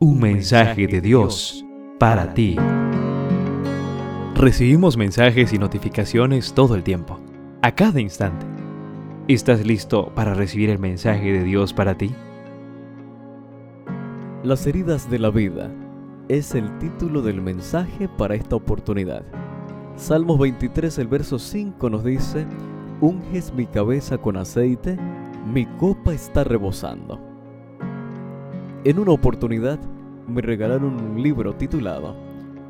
Un mensaje de Dios para ti. Recibimos mensajes y notificaciones todo el tiempo, a cada instante. ¿Estás listo para recibir el mensaje de Dios para ti? Las heridas de la vida es el título del mensaje para esta oportunidad. Salmos 23, el verso 5 nos dice, Unges mi cabeza con aceite, mi copa está rebosando. En una oportunidad me regalaron un libro titulado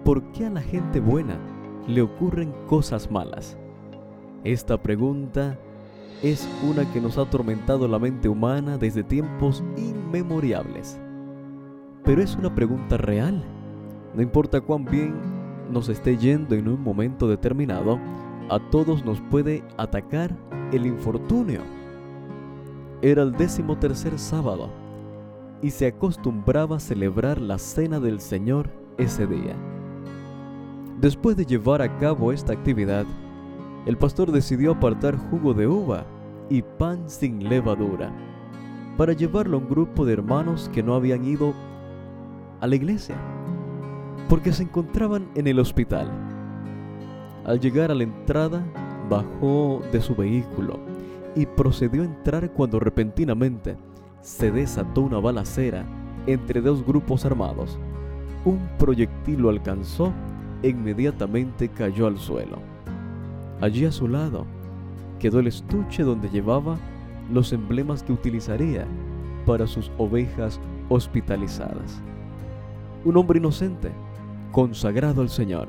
¿Por qué a la gente buena le ocurren cosas malas? Esta pregunta es una que nos ha atormentado la mente humana desde tiempos inmemorables. Pero es una pregunta real. No importa cuán bien nos esté yendo en un momento determinado, a todos nos puede atacar el infortunio. Era el décimo tercer sábado y se acostumbraba a celebrar la cena del Señor ese día. Después de llevar a cabo esta actividad, el pastor decidió apartar jugo de uva y pan sin levadura para llevarlo a un grupo de hermanos que no habían ido a la iglesia porque se encontraban en el hospital. Al llegar a la entrada, bajó de su vehículo y procedió a entrar cuando repentinamente se desató una balacera entre dos grupos armados. Un proyectil lo alcanzó e inmediatamente cayó al suelo. Allí a su lado quedó el estuche donde llevaba los emblemas que utilizaría para sus ovejas hospitalizadas. Un hombre inocente, consagrado al Señor,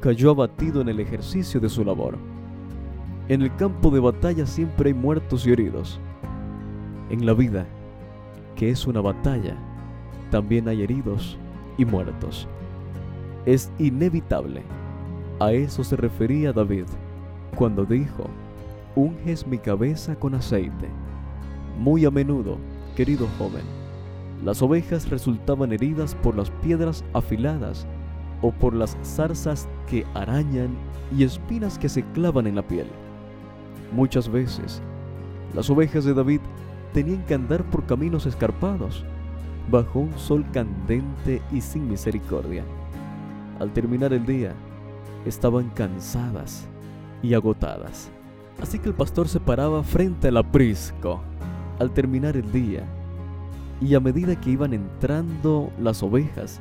cayó abatido en el ejercicio de su labor. En el campo de batalla siempre hay muertos y heridos. En la vida, que es una batalla, también hay heridos y muertos. Es inevitable. A eso se refería David cuando dijo, unges mi cabeza con aceite. Muy a menudo, querido joven, las ovejas resultaban heridas por las piedras afiladas o por las zarzas que arañan y espinas que se clavan en la piel. Muchas veces, las ovejas de David tenían que andar por caminos escarpados, bajo un sol candente y sin misericordia. Al terminar el día, estaban cansadas y agotadas. Así que el pastor se paraba frente al aprisco al terminar el día, y a medida que iban entrando las ovejas,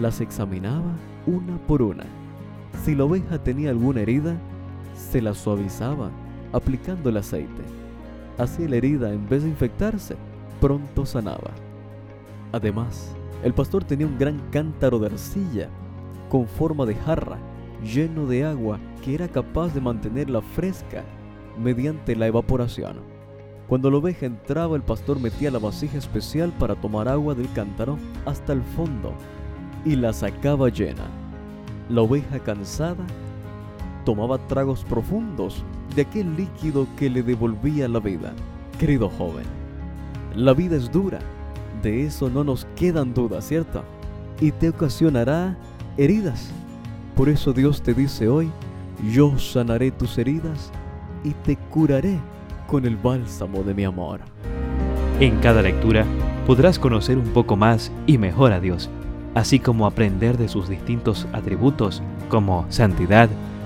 las examinaba una por una. Si la oveja tenía alguna herida, se la suavizaba aplicando el aceite. Así la herida, en vez de infectarse, pronto sanaba. Además, el pastor tenía un gran cántaro de arcilla con forma de jarra, lleno de agua que era capaz de mantenerla fresca mediante la evaporación. Cuando la oveja entraba, el pastor metía la vasija especial para tomar agua del cántaro hasta el fondo y la sacaba llena. La oveja cansada tomaba tragos profundos de aquel líquido que le devolvía la vida. Querido joven, la vida es dura, de eso no nos quedan dudas, ¿cierto? Y te ocasionará heridas. Por eso Dios te dice hoy, yo sanaré tus heridas y te curaré con el bálsamo de mi amor. En cada lectura podrás conocer un poco más y mejor a Dios, así como aprender de sus distintos atributos como santidad,